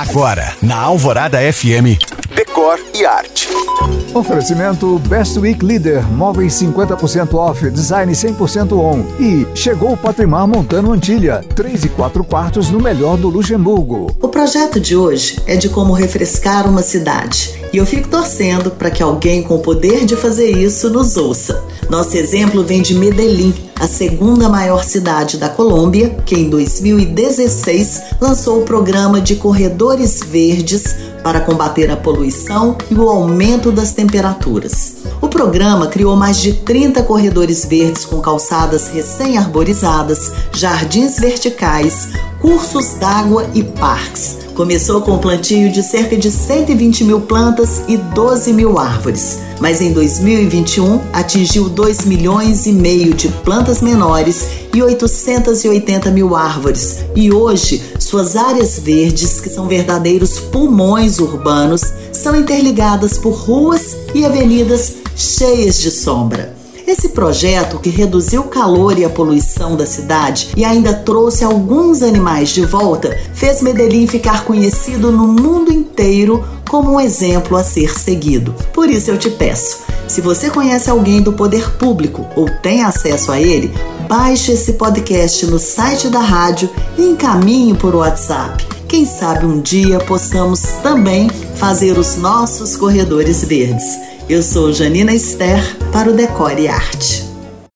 Agora, na Alvorada FM, Decor e Arte. Oferecimento Best Week Leader, móveis 50% off, design 100% on. E chegou o Patrimar Montano Antilha, 3 e 4 quartos no melhor do Luxemburgo. O projeto de hoje é de como refrescar uma cidade. E eu fico torcendo para que alguém com o poder de fazer isso nos ouça. Nosso exemplo vem de Medellín, a segunda maior cidade da Colômbia, que em 2016 lançou o programa de corredores verdes para combater a poluição e o aumento das temperaturas. O programa criou mais de 30 corredores verdes com calçadas recém-arborizadas, jardins verticais, cursos d'água e parques. Começou com o plantio de cerca de 120 mil plantas e 12 mil árvores, mas em 2021 atingiu 2 milhões e meio de plantas menores e 880 mil árvores. E hoje, suas áreas verdes, que são verdadeiros pulmões urbanos, são interligadas por ruas e avenidas cheias de sombra. Esse projeto, que reduziu o calor e a poluição da cidade e ainda trouxe alguns animais de volta, fez Medellín ficar conhecido no mundo inteiro como um exemplo a ser seguido. Por isso eu te peço, se você conhece alguém do poder público ou tem acesso a ele, baixe esse podcast no site da rádio e encaminhe por WhatsApp. Quem sabe um dia possamos também fazer os nossos corredores verdes. Eu sou Janina Esther para o Decore Arte.